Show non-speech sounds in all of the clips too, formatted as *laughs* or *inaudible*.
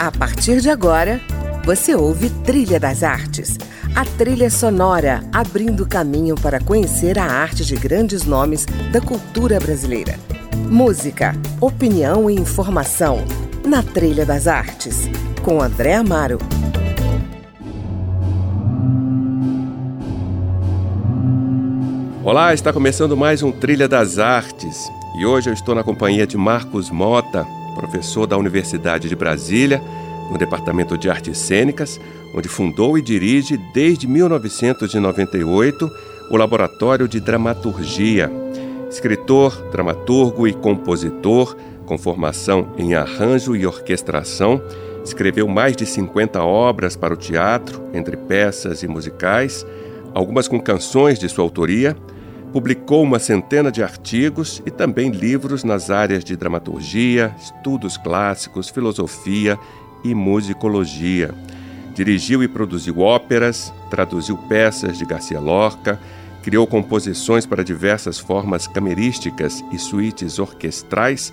A partir de agora, você ouve Trilha das Artes, a trilha sonora abrindo caminho para conhecer a arte de grandes nomes da cultura brasileira. Música, opinião e informação na Trilha das Artes, com André Amaro. Olá, está começando mais um Trilha das Artes e hoje eu estou na companhia de Marcos Mota, professor da Universidade de Brasília, no Departamento de Artes Cênicas, onde fundou e dirige desde 1998 o Laboratório de Dramaturgia. Escritor, dramaturgo e compositor, com formação em arranjo e orquestração, escreveu mais de 50 obras para o teatro, entre peças e musicais, algumas com canções de sua autoria Publicou uma centena de artigos e também livros nas áreas de dramaturgia, estudos clássicos, filosofia e musicologia. Dirigiu e produziu óperas, traduziu peças de Garcia Lorca, criou composições para diversas formas camerísticas e suítes orquestrais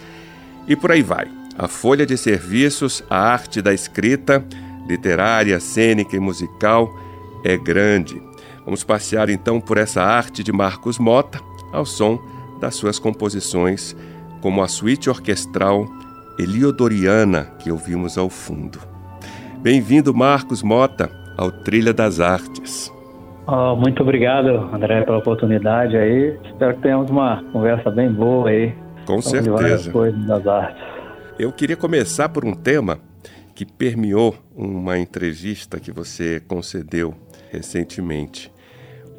e por aí vai. A folha de serviços, a arte da escrita, literária, cênica e musical é grande. Vamos passear então por essa arte de Marcos Mota ao som das suas composições, como a suíte orquestral Eliodoriana que ouvimos ao fundo. Bem-vindo, Marcos Mota, ao Trilha das Artes. Oh, muito obrigado, André, pela oportunidade aí. Espero que tenhamos uma conversa bem boa aí. Com certeza. Coisas das artes. Eu queria começar por um tema que permeou uma entrevista que você concedeu recentemente.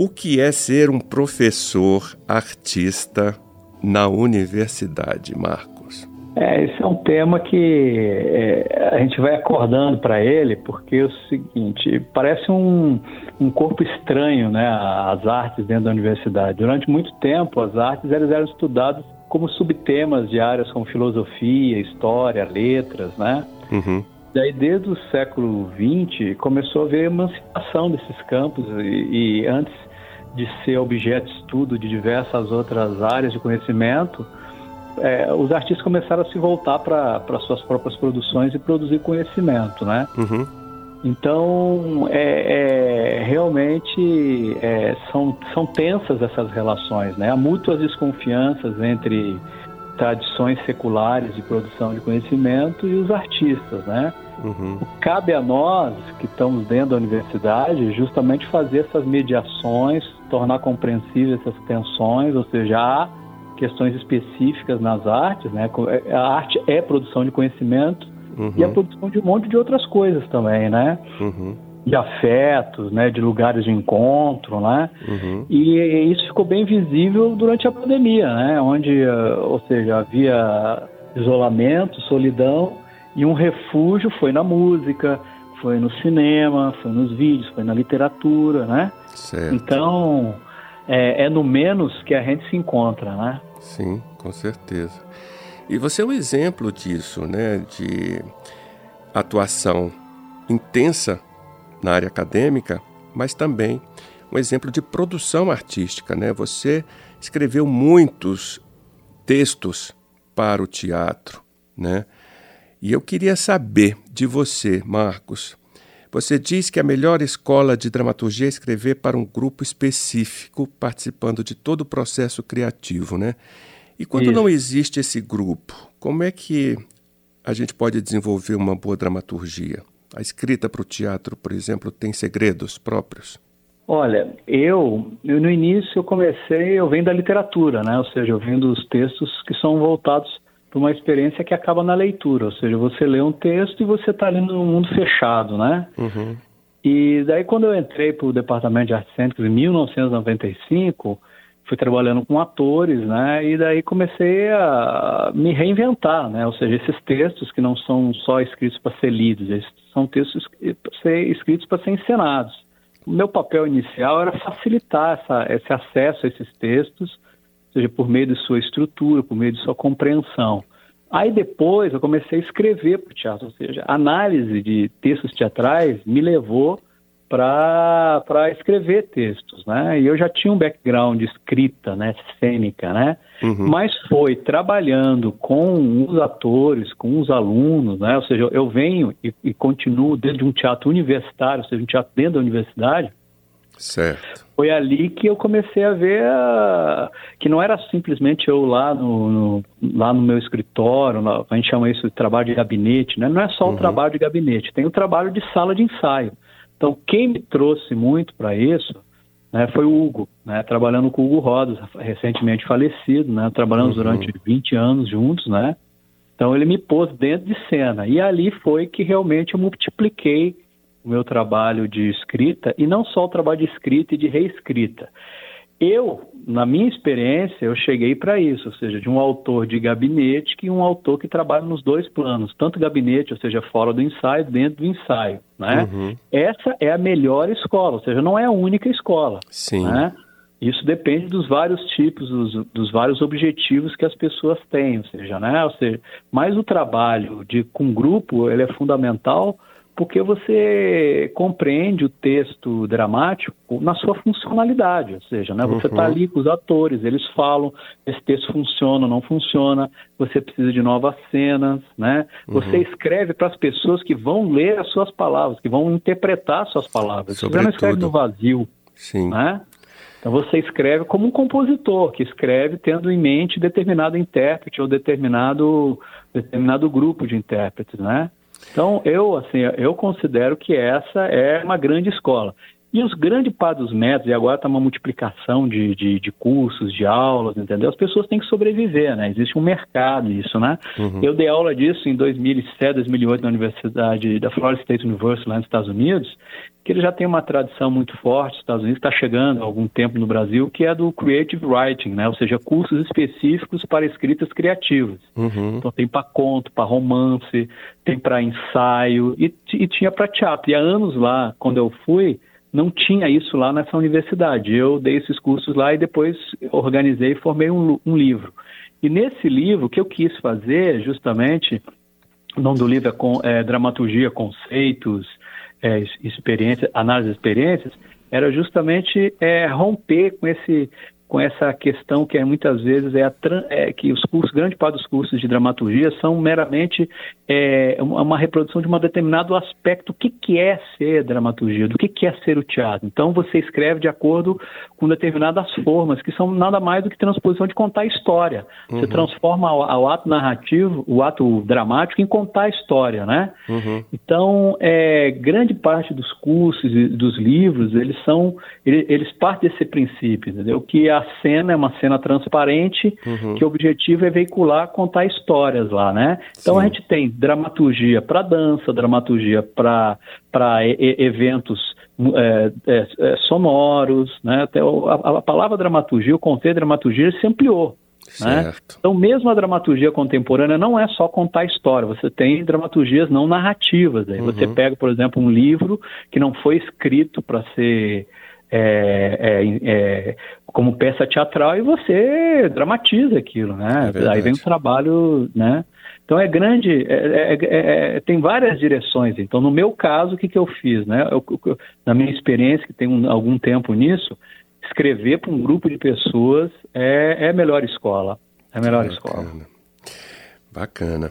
O que é ser um professor artista na universidade, Marcos? É, esse é um tema que é, a gente vai acordando para ele, porque é o seguinte, parece um, um corpo estranho, né, as artes dentro da universidade. Durante muito tempo, as artes elas eram estudadas como subtemas de áreas como filosofia, história, letras, né? Uhum. Daí, desde o século XX, começou a haver emancipação desses campos e, e antes de ser objeto de estudo de diversas outras áreas de conhecimento, é, os artistas começaram a se voltar para suas próprias produções e produzir conhecimento, né? Uhum. Então, é, é realmente é, são, são tensas essas relações, né? Há mútuas desconfianças entre tradições seculares de produção de conhecimento e os artistas, né? Uhum. Cabe a nós, que estamos dentro da universidade, justamente fazer essas mediações, tornar compreensíveis essas tensões, ou seja, há questões específicas nas artes, né? É, a arte é produção de conhecimento uhum. e a produção de um monte de outras coisas também, né? Uhum. De afetos, né? De lugares de encontro, né? Uhum. E isso ficou bem visível durante a pandemia, né? Onde, ou seja, havia isolamento, solidão e um refúgio foi na música, foi no cinema, foi nos vídeos, foi na literatura, né? Certo. Então, é, é no menos que a gente se encontra, né? Sim, com certeza. E você é um exemplo disso, né? De atuação intensa na área acadêmica, mas também um exemplo de produção artística, né? Você escreveu muitos textos para o teatro, né? E eu queria saber de você, Marcos. Você diz que a melhor escola de dramaturgia é escrever para um grupo específico, participando de todo o processo criativo, né? E quando Isso. não existe esse grupo, como é que a gente pode desenvolver uma boa dramaturgia? A escrita para o teatro, por exemplo, tem segredos próprios? Olha, eu, eu, no início eu comecei, eu venho da literatura, né? Ou seja, eu venho dos textos que são voltados para uma experiência que acaba na leitura, ou seja, você lê um texto e você está ali no mundo fechado, né? Uhum. E daí quando eu entrei para o Departamento de Artes Cênicas em 1995, fui trabalhando com atores, né? E daí comecei a me reinventar, né? Ou seja, esses textos que não são só escritos para ser lidos, eles são textos escritos para ser encenados. O meu papel inicial era facilitar essa, esse acesso a esses textos seja por meio de sua estrutura, por meio de sua compreensão. Aí depois eu comecei a escrever para o teatro, ou seja, a análise de textos teatrais me levou para escrever textos, né? E eu já tinha um background de escrita, né, cênica, né? Uhum. Mas foi trabalhando com os atores, com os alunos, né? Ou seja, eu venho e, e continuo dentro de um teatro universitário, ou seja, um teatro dentro da universidade. Certo. Foi ali que eu comecei a ver a... que não era simplesmente eu lá no, no lá no meu escritório, a gente chama isso de trabalho de gabinete, né? Não é só o uhum. trabalho de gabinete, tem o trabalho de sala de ensaio. Então, quem me trouxe muito para isso né, foi o Hugo, né, trabalhando com o Hugo Rodas, recentemente falecido, né, trabalhamos uhum. durante 20 anos juntos, né? Então ele me pôs dentro de cena e ali foi que realmente eu multipliquei o meu trabalho de escrita e não só o trabalho de escrita e de reescrita. Eu, na minha experiência, eu cheguei para isso, ou seja, de um autor de gabinete que um autor que trabalha nos dois planos, tanto gabinete, ou seja, fora do ensaio, dentro do ensaio, né? Uhum. Essa é a melhor escola, ou seja, não é a única escola, Sim. né? Isso depende dos vários tipos, dos, dos, vários objetivos que as pessoas têm, ou seja, né? Ou seja, mas o trabalho de com grupo ele é fundamental porque você compreende o texto dramático na sua funcionalidade, ou seja, né, você está uhum. ali com os atores, eles falam, esse texto funciona, não funciona, você precisa de novas cenas, né? Você uhum. escreve para as pessoas que vão ler as suas palavras, que vão interpretar as suas palavras. Sobretudo. Você não escreve no vazio, Sim. né? Então você escreve como um compositor, que escreve tendo em mente determinado intérprete ou determinado, determinado grupo de intérpretes, né? Então, eu, assim, eu considero que essa é uma grande escola. E os grandes parte dos métodos, e agora está uma multiplicação de, de, de, cursos, de aulas, entendeu? As pessoas têm que sobreviver, né? Existe um mercado isso, né? Uhum. Eu dei aula disso em 2007, 2008 na Universidade da Florida State University, lá nos Estados Unidos, que ele já tem uma tradição muito forte nos Estados Unidos, está chegando há algum tempo no Brasil, que é do Creative Writing, né? Ou seja, cursos específicos para escritas criativas. Uhum. Então tem para conto, para romance, tem para ensaio e, e tinha para teatro. E há anos lá, quando eu fui, não tinha isso lá nessa universidade. Eu dei esses cursos lá e depois organizei e formei um, um livro. E nesse livro, o que eu quis fazer, justamente, o nome do livro é, com, é Dramaturgia, Conceitos, é, Experiência, Análise de Experiências, era justamente é, romper com esse com essa questão que é, muitas vezes é, a, é, que os cursos, grande parte dos cursos de dramaturgia são meramente é, uma reprodução de um determinado aspecto, o que, que é ser dramaturgia, do que, que é ser o teatro. Então você escreve de acordo com determinadas formas, que são nada mais do que transposição de contar história. Você uhum. transforma o, o, ato narrativo, o ato dramático, em contar a história, né? Uhum. Então, é, grande parte dos cursos e dos livros, eles são, eles, eles partem desse princípio, entendeu? Que a a cena é uma cena transparente, uhum. que o objetivo é veicular, contar histórias lá, né? Então Sim. a gente tem dramaturgia para dança, dramaturgia para eventos é, é, é, sonoros, né? Até a, a, palavra dramaturgia, o conceito de dramaturgia se ampliou. Né? Então, mesmo a dramaturgia contemporânea não é só contar história, você tem dramaturgias não narrativas. Aí uhum. Você pega, por exemplo, um livro que não foi escrito para ser é, é, é, como peça teatral e você dramatiza aquilo, né? É Aí vem o trabalho, né? Então é grande, é, tem várias direções. Então, no meu caso, o que, que eu fiz, né? Eu, eu, na minha experiência, que tem um, algum tempo nisso, escrever para um grupo de pessoas é, a melhor escola. É a melhor Bacana. escola. Bacana.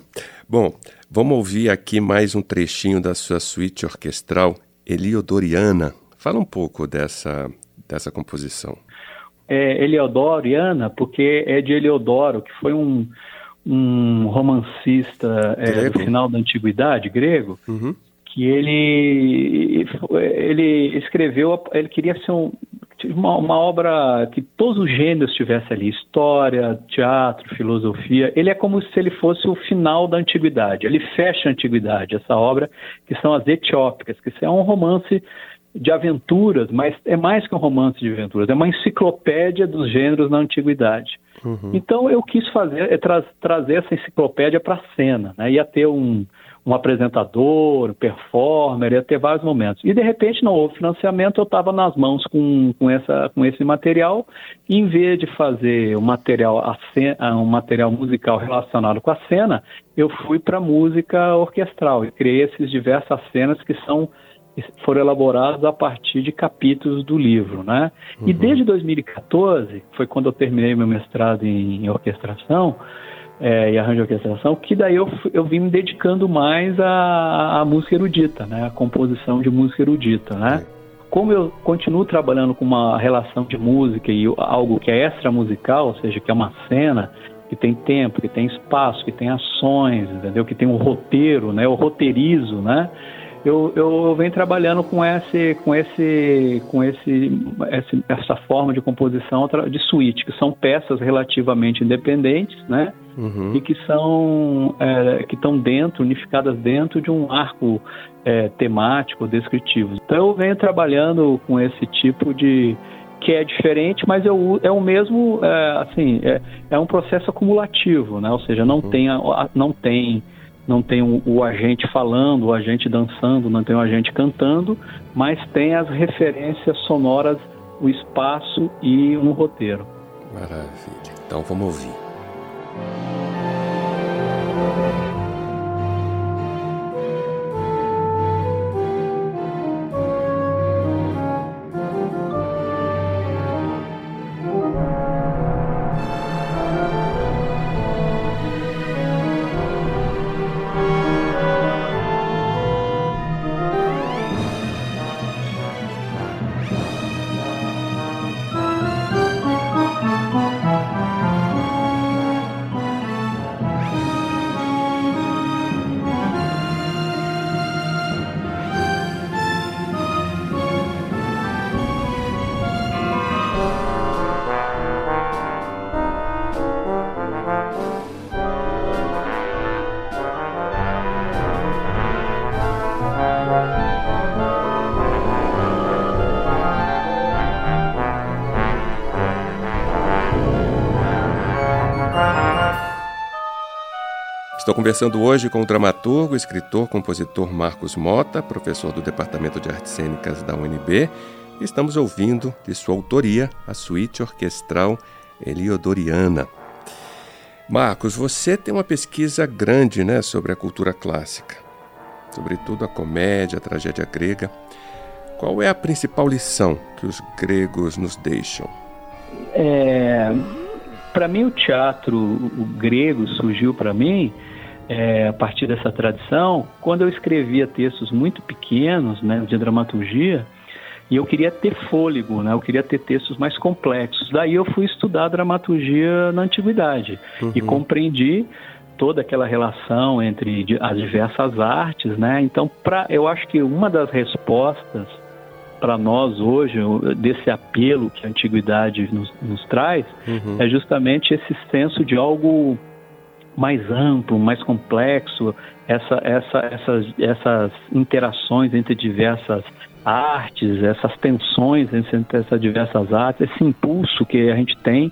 Bom, vamos ouvir aqui mais um trechinho da sua suíte orquestral Eliodoriana, Fala um pouco dessa, dessa composição. É Eliodoro e Ana, porque é de Eliodoro, que foi um, um romancista é, do final da antiguidade grego, uhum. que ele, ele escreveu, ele queria ser um, uma, uma, obra que todos os gêneros estivessem ali, história, teatro, filosofia. Ele é como se ele fosse o final da antiguidade. Ele fecha a antiguidade, essa obra, que são as Etiópicas, que é um romance de aventuras, mas é mais que um romance de aventuras, é uma enciclopédia dos gêneros na antiguidade. Uhum. Então eu quis fazer é tra trazer essa enciclopédia para a cena, né? Ia ter um, um apresentador, um performer, ia ter vários momentos. E de repente não houve financiamento, eu estava nas mãos com, com, essa, com esse material, e em vez de fazer um material, um material musical relacionado com a cena, eu fui para música orquestral e criei essas diversas cenas que são foram elaborados a partir de capítulos do livro, né? Uhum. E desde 2014, foi quando eu terminei meu mestrado em orquestração é, e arranjo de orquestração, que daí eu, eu vim me dedicando mais à, à música erudita, né? A composição de música erudita, né? Como eu continuo trabalhando com uma relação de música e algo que é extra musical, ou seja, que é uma cena, que tem tempo, que tem espaço, que tem ações, entendeu? Que tem um roteiro, né? Eu roteirizo, né? Eu, eu venho trabalhando com esse, com esse, com esse, essa forma de composição de suíte, que são peças relativamente independentes, né? Uhum. E que são é, que estão dentro, unificadas dentro de um arco é, temático, descritivo. Então eu venho trabalhando com esse tipo de que é diferente, mas é o, é o mesmo, é, assim, é, é, um processo acumulativo, né? Ou seja, não uhum. tem, não tem, não tem o, o, agente falando, o agente dançando, não tem o agente cantando, mas tem as referências sonoras, o espaço e um roteiro. Maravilha. Então vamos ouvir. Estou conversando hoje com o dramaturgo, escritor, compositor Marcos Mota, professor do Departamento de Artes Cênicas da UNB, estamos ouvindo de sua autoria a suíte orquestral Eliodoriana. Marcos, você tem uma pesquisa grande né, sobre a cultura clássica, sobretudo a comédia, a tragédia grega. Qual é a principal lição que os gregos nos deixam? É, para mim, o teatro o grego surgiu para mim é, a partir dessa tradição, quando eu escrevia textos muito pequenos, né, de dramaturgia, e eu queria ter fôlego, né? Eu queria ter textos mais complexos. Daí eu fui estudar dramaturgia na antiguidade uhum. e compreendi toda aquela relação entre as diversas artes, né? Então, pra, eu acho que uma das respostas para nós hoje desse apelo que a antiguidade nos, nos traz uhum. é justamente esse senso de algo mais amplo, mais complexo, essa, essa, essas, essas interações entre diversas artes, essas tensões entre essas diversas artes, esse impulso que a gente tem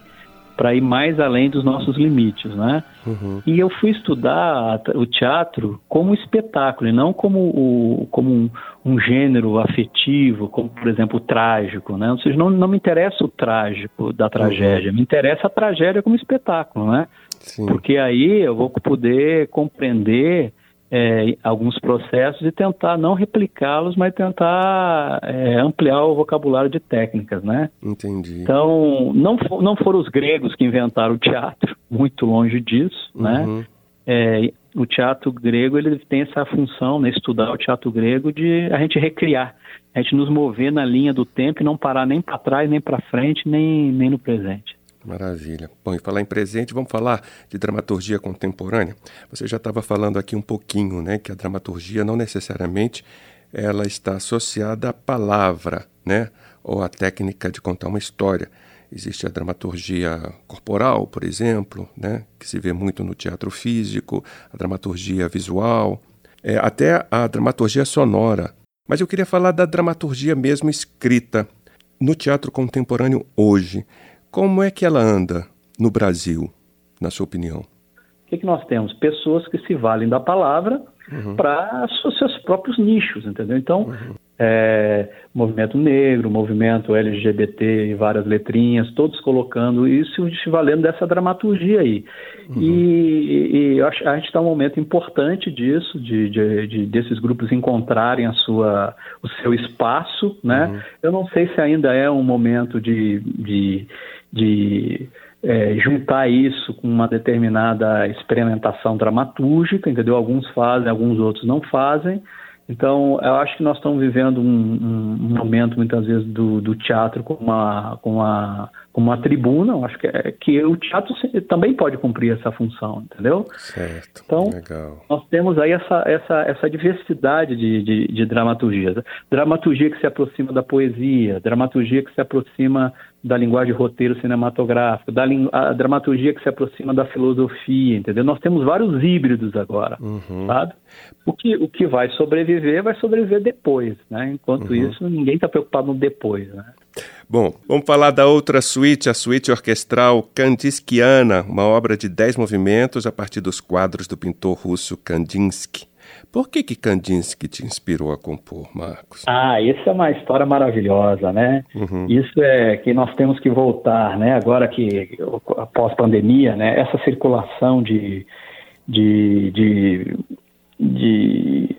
para ir mais além dos nossos limites, né? Uhum. E eu fui estudar o teatro como espetáculo, e não como, o, como um, um, gênero afetivo, como, por exemplo, o trágico, né? Ou seja, não, não me interessa o trágico da tragédia, uhum. me interessa a tragédia como espetáculo, né? Sim. Porque aí eu vou poder compreender é, alguns processos e tentar não replicá-los, mas tentar é, ampliar o vocabulário de técnicas, né? Entendi. Então, não, for, não foram os gregos que inventaram o teatro, *laughs* muito longe disso, né? uhum. né? É, o teatro grego ele tem essa função, né, estudar o teatro grego, de a gente recriar, a gente nos mover na linha do tempo e não parar nem para trás, nem para frente, nem, nem no presente. Maravilha. Bom, e falar em presente, vamos falar de dramaturgia contemporânea. Você já estava falando aqui um pouquinho, né, que a dramaturgia não necessariamente ela está associada à palavra, né, ou à técnica de contar uma história. Existe a dramaturgia corporal, por exemplo, né, que se vê muito no teatro físico, a dramaturgia visual, é, até a dramaturgia sonora. Mas eu queria falar da dramaturgia mesmo escrita no teatro contemporâneo hoje. Como é que ela anda no Brasil, na sua opinião? O que, que nós temos? Pessoas que se valem da palavra uhum. para os seus próprios nichos, entendeu? Então, uhum. é, movimento negro, movimento LGBT e várias letrinhas, todos colocando isso e valendo dessa dramaturgia aí. Uhum. E, e, a gente está num momento importante disso, de, de, de, desses grupos encontrarem a sua, o seu espaço, né? Uhum. Eu não sei se ainda é um momento de, de, de é, juntar isso com uma determinada experimentação dramatúrgica, entendeu? Alguns fazem, alguns outros não fazem. Então, eu acho que nós estamos vivendo um, um momento, muitas vezes, do, do teatro como uma, com uma, como uma tribuna. Eu acho que, é, que o teatro também pode cumprir essa função, entendeu? Certo. Então, Legal. nós temos aí essa, essa, essa diversidade de, de, de dramaturgias. Dramaturgia que se aproxima da poesia, dramaturgia que se aproxima da linguagem roteiro cinematográfico, da a dramaturgia que se aproxima da filosofia, entendeu? Nós temos vários híbridos agora, uhum. sabe? O que, o que vai sobreviver, vai sobreviver depois, né? Enquanto uhum. isso, ninguém está preocupado no depois, né? Bom, vamos falar da outra suíte, a suíte orquestral Kandinskyana, uma obra de dez movimentos a partir dos quadros do pintor russo Kandinsky. Por que que Kandinsky te inspirou a compor, Marcos? Ah, isso é uma história maravilhosa, né? Uhum. Isso é que nós temos que voltar, né? Agora que após pandemia, né? Essa circulação de, de, de, de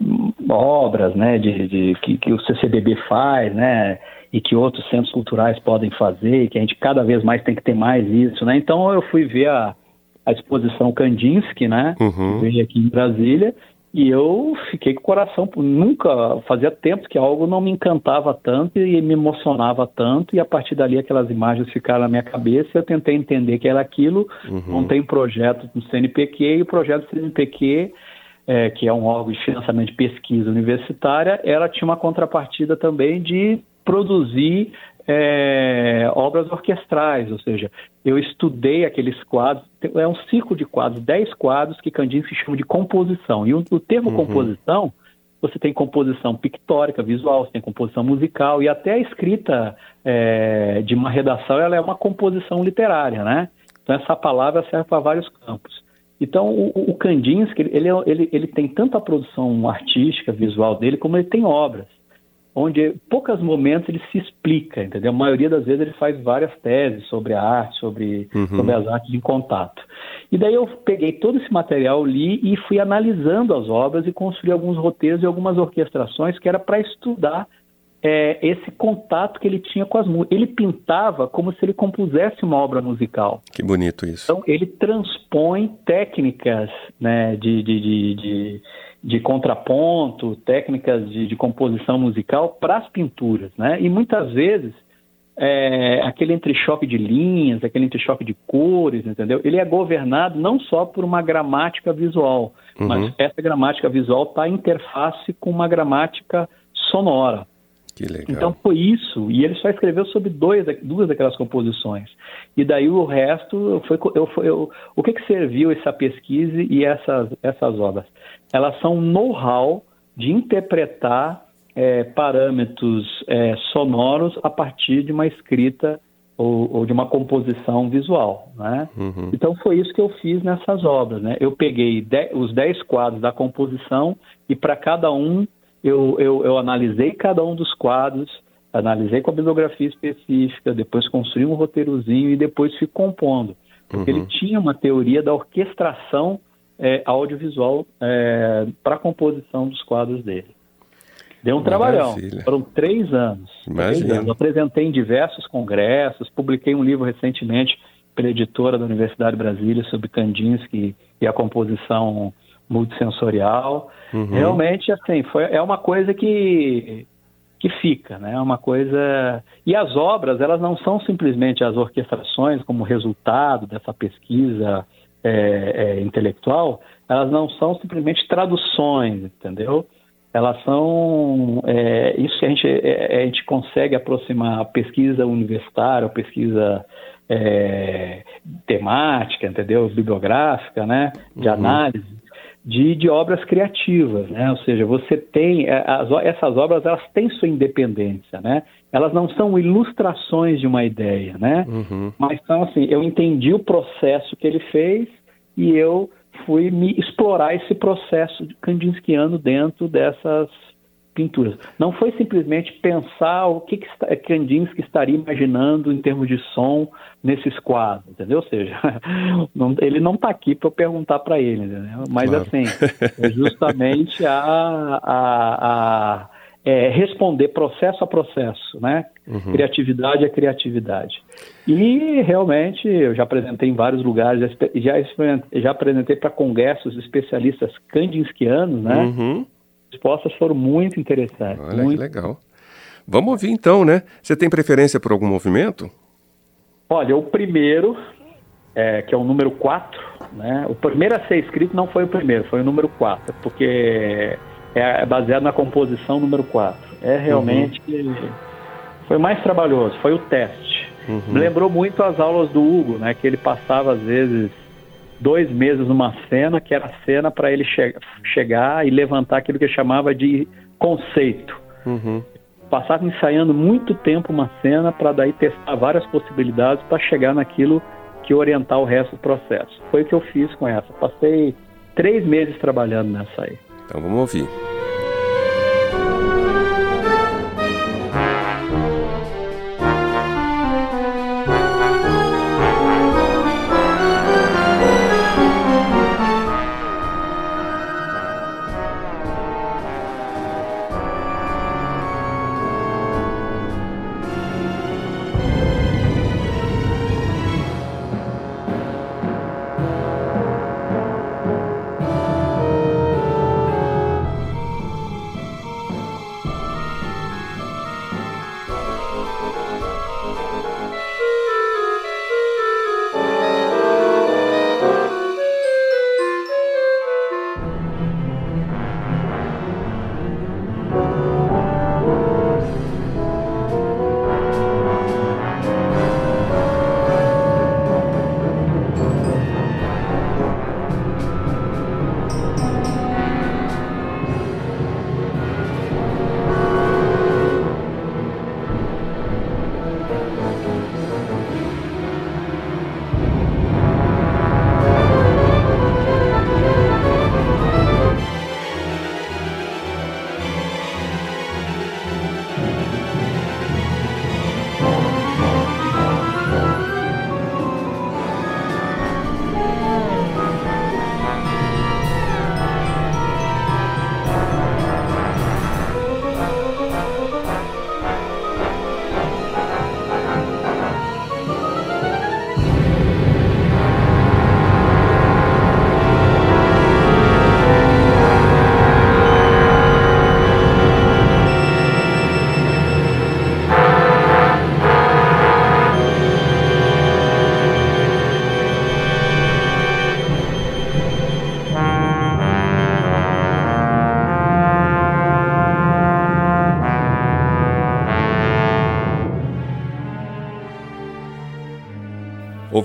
obras, né? De, de que, que o CCBB faz, né? E que outros centros culturais podem fazer, e que a gente cada vez mais tem que ter mais isso, né? Então eu fui ver a, a exposição Kandinsky, né? Uhum. Veio aqui em Brasília e eu fiquei com o coração, nunca, fazia tempo que algo não me encantava tanto e me emocionava tanto, e a partir dali aquelas imagens ficaram na minha cabeça, eu tentei entender que era aquilo, uhum. montei um projeto do CNPq, e o projeto do CNPq, é, que é um órgão de financiamento de pesquisa universitária, ela tinha uma contrapartida também de produzir é, obras orquestrais, ou seja, eu estudei aqueles quadros, é um ciclo de quadros, dez quadros que Kandinsky chama de composição. E o, o termo uhum. composição, você tem composição pictórica, visual, você tem composição musical e até a escrita é, de uma redação, ela é uma composição literária, né? Então essa palavra serve para vários campos. Então o, o Kandinsky, ele, ele, ele tem tanto a produção artística, visual dele, como ele tem obras onde poucos momentos ele se explica, entendeu? A maioria das vezes ele faz várias teses sobre a arte, sobre, uhum. sobre as artes em contato. E daí eu peguei todo esse material, li e fui analisando as obras e construí alguns roteiros e algumas orquestrações que era para estudar é, esse contato que ele tinha com as músicas. Ele pintava como se ele compusesse uma obra musical. Que bonito isso. Então ele transpõe técnicas né, de, de, de, de de contraponto, técnicas de, de composição musical para as pinturas, né? E muitas vezes é, aquele entrechoque de linhas, aquele entrechoque de cores, entendeu? Ele é governado não só por uma gramática visual, uhum. mas essa gramática visual está em interface com uma gramática sonora. Que legal. Então foi isso, e ele só escreveu sobre dois, duas daquelas composições. E daí o resto foi, eu, eu, o que, que serviu essa pesquisa e essas, essas obras? Elas são know-how de interpretar é, parâmetros é, sonoros a partir de uma escrita ou, ou de uma composição visual, né? Uhum. Então foi isso que eu fiz nessas obras, né? Eu peguei de, os dez quadros da composição e para cada um eu, eu, eu analisei cada um dos quadros, analisei com a bibliografia específica, depois construí um roteirozinho e depois fui compondo. Porque uhum. ele tinha uma teoria da orquestração é, audiovisual é, para a composição dos quadros dele. Deu um Maravilha. trabalhão. Foram três anos. Três anos. apresentei em diversos congressos, publiquei um livro recentemente pela editora da Universidade de Brasília sobre Kandinsky e a composição multissensorial. Uhum. Realmente, assim, foi, é uma coisa que, que fica, né? É uma coisa... E as obras, elas não são simplesmente as orquestrações como resultado dessa pesquisa é, é, intelectual, elas não são simplesmente traduções, entendeu? Elas são... É, isso que a gente, é, a gente consegue aproximar a pesquisa universitária, a pesquisa... É, temática, entendeu? Bibliográfica, né? De uhum. análise, de, de obras criativas, né? Ou seja, você tem é, as, essas obras elas têm sua independência, né? Elas não são ilustrações de uma ideia, né? Uhum. Mas são assim, eu entendi o processo que ele fez e eu fui me explorar esse processo kandinskiano dentro dessas pinturas. Não foi simplesmente pensar o que, que Kandinsky estaria imaginando em termos de som nesses quadros, entendeu? Ou seja, *laughs* não, ele não está aqui para eu perguntar para ele, entendeu? mas claro. assim, é justamente a, a, a é, responder processo a processo, né? Uhum. Criatividade é criatividade. E realmente eu já apresentei em vários lugares, já, já apresentei para congressos especialistas kandinskianos, né? Uhum. As respostas foram muito interessantes. Olha muito... que legal. Vamos ouvir então, né? Você tem preferência por algum movimento? Olha, o primeiro, é, que é o número 4, né? O primeiro a ser escrito não foi o primeiro, foi o número 4, porque é, é baseado na composição número 4. É realmente. Uhum. Foi mais trabalhoso, foi o teste. Uhum. Me lembrou muito as aulas do Hugo, né? Que ele passava, às vezes, dois meses numa cena, que era a cena para ele che chegar e levantar aquilo que ele chamava de conceito. Uhum. Passava ensaiando muito tempo uma cena para daí testar várias possibilidades para chegar naquilo que orientar o resto do processo. Foi o que eu fiz com essa. Passei três meses trabalhando nessa aí. Então vamos ouvir.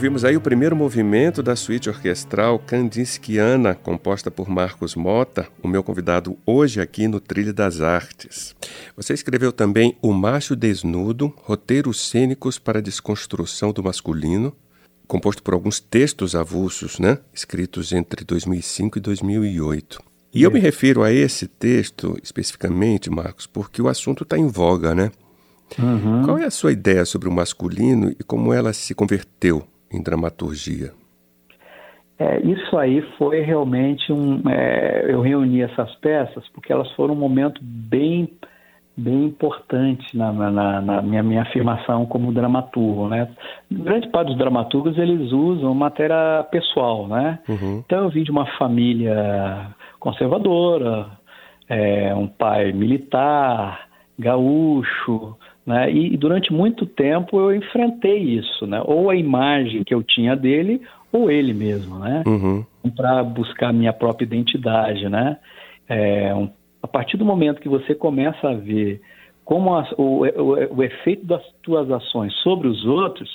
Ouvimos aí o primeiro movimento da suíte orquestral Kandinskiana, composta por Marcos Mota, o meu convidado hoje aqui no Trilho das Artes. Você escreveu também O Macho Desnudo, Roteiros Cênicos para a Desconstrução do Masculino, composto por alguns textos avulsos, né? escritos entre 2005 e 2008. E eu me refiro a esse texto especificamente, Marcos, porque o assunto está em voga, né? Uhum. Qual é a sua ideia sobre o masculino e como ela se converteu em dramaturgia? É, isso aí foi realmente um. É, eu reuni essas peças porque elas foram um momento bem, bem importante na, na, na minha, minha, afirmação como dramaturgo, né? Grande parte dos dramaturgos eles usam matéria pessoal, né? Uhum. Então eu vim de uma família conservadora, é, um pai militar, gaúcho, né? E, e, durante muito tempo eu enfrentei isso, né? ou a imagem que eu tinha dele, ou ele mesmo, né? Uhum. para buscar a minha própria identidade. Né? É, um, a partir do momento que você começa a ver como as, o, o, o, efeito das tuas ações sobre os outros,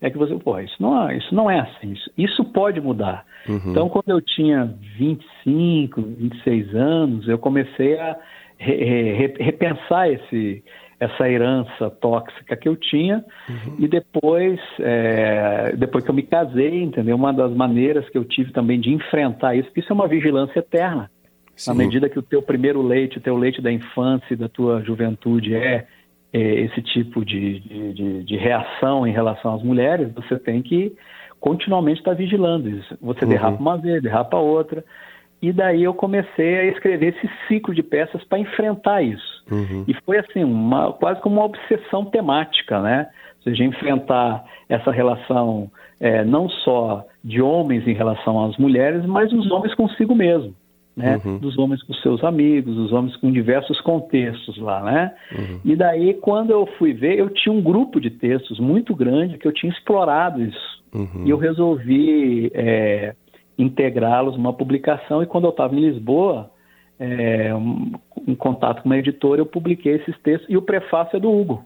é que você, pô, isso não, é, isso não é assim, isso, isso pode mudar. Uhum. Então, quando eu tinha 25, 26 anos, eu comecei a re, re, repensar esse, essa herança tóxica que eu tinha uhum. e depois é, depois que eu me casei entendeu uma das maneiras que eu tive também de enfrentar isso porque isso é uma vigilância eterna Sim. Na medida que o teu primeiro leite, o teu leite da infância e da tua juventude é, é esse tipo de, de, de, de, reação em relação às mulheres, você tem que continuamente estar vigilando isso. Você uhum. derrapa uma vez, derrapa outra. E daí eu comecei a escrever esse ciclo de peças para enfrentar isso. Uhum. E foi assim, uma, quase como uma obsessão temática, né? Ou seja, enfrentar essa relação é, não só de homens em relação às mulheres, mas os homens consigo mesmo. Né? Uhum. Dos homens com seus amigos, dos homens com diversos contextos lá, né? Uhum. E daí, quando eu fui ver, eu tinha um grupo de textos muito grande que eu tinha explorado isso. Uhum. E eu resolvi é, integrá-los numa publicação. E quando eu estava em Lisboa, é, um, em contato com uma editora, eu publiquei esses textos. E o prefácio é do Hugo.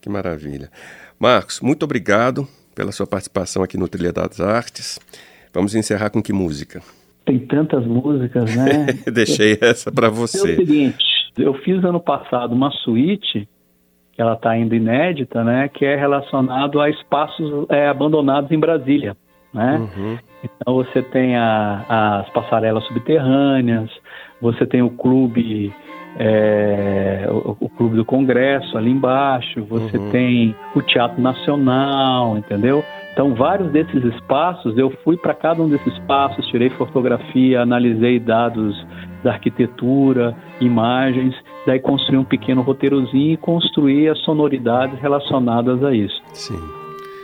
Que maravilha. Marcos, muito obrigado pela sua participação aqui no Trilha das Artes. Vamos encerrar com que música? Tem tantas músicas, né? *laughs* Deixei essa para você. É o seguinte, eu fiz ano passado uma suíte que ela está ainda inédita, né? Que é relacionado a espaços é, abandonados em Brasília, né? Uhum. Então você tem a, as passarelas subterrâneas, você tem o clube é, o, o, clube do Congresso ali embaixo, você uhum. tem o Teatro Nacional, entendeu? Então, vários desses espaços, eu fui para cada um desses espaços, tirei fotografia, analisei dados da arquitetura, imagens, daí construí um pequeno roteirozinho e construí as sonoridades relacionadas a isso. Sim.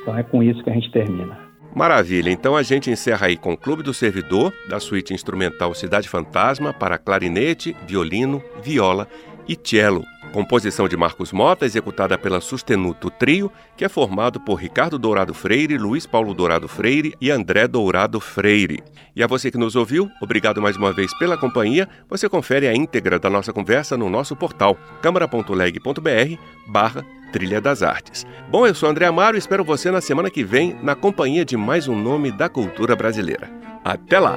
Então é com isso que a gente termina. Maravilha, então a gente encerra aí com o Clube do Servidor, da suíte instrumental Cidade Fantasma para clarinete, violino, viola e cello. Composição de Marcos Mota, executada pela Sustenuto Trio, que é formado por Ricardo Dourado Freire, Luiz Paulo Dourado Freire e André Dourado Freire. E a você que nos ouviu, obrigado mais uma vez pela companhia. Você confere a íntegra da nossa conversa no nosso portal câmara.leg.br barra Trilha das Artes. Bom, eu sou André Amaro e espero você na semana que vem na companhia de mais um nome da cultura brasileira. Até lá!